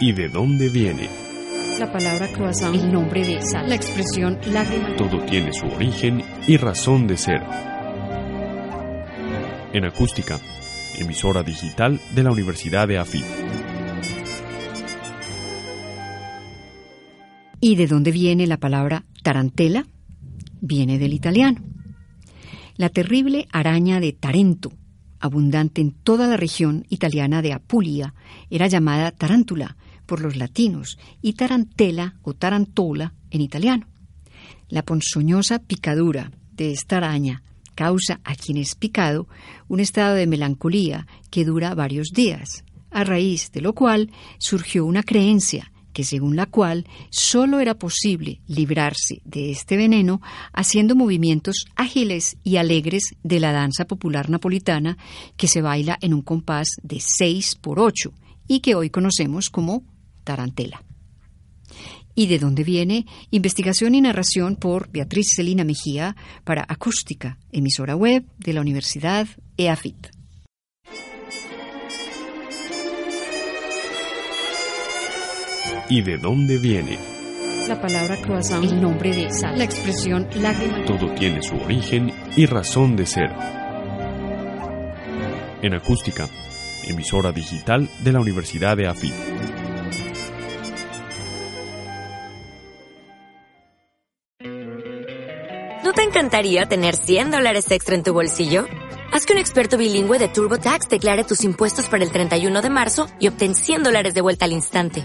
¿Y de dónde viene? La palabra croissant, el nombre de sal, la expresión lágrima. Todo tiene su origen y razón de ser. En acústica, emisora digital de la Universidad de AFIT. ¿Y de dónde viene la palabra tarantela? Viene del italiano. La terrible araña de Tarento, abundante en toda la región italiana de Apulia, era llamada tarántula por los latinos y tarantela o tarantola en italiano. La ponzoñosa picadura de esta araña causa a quien es picado un estado de melancolía que dura varios días, a raíz de lo cual surgió una creencia que según la cual solo era posible librarse de este veneno haciendo movimientos ágiles y alegres de la danza popular napolitana que se baila en un compás de 6 por 8 y que hoy conocemos como tarantela. ¿Y de dónde viene? Investigación y narración por Beatriz Celina Mejía para Acústica, emisora web de la Universidad EAFIT. ¿Y de dónde viene? La palabra croissant, el nombre de sal, la expresión lágrima. Todo tiene su origen y razón de ser. En acústica, emisora digital de la Universidad de AFIT. ¿No te encantaría tener 100 dólares extra en tu bolsillo? Haz que un experto bilingüe de TurboTax declare tus impuestos para el 31 de marzo y obtén 100 dólares de vuelta al instante.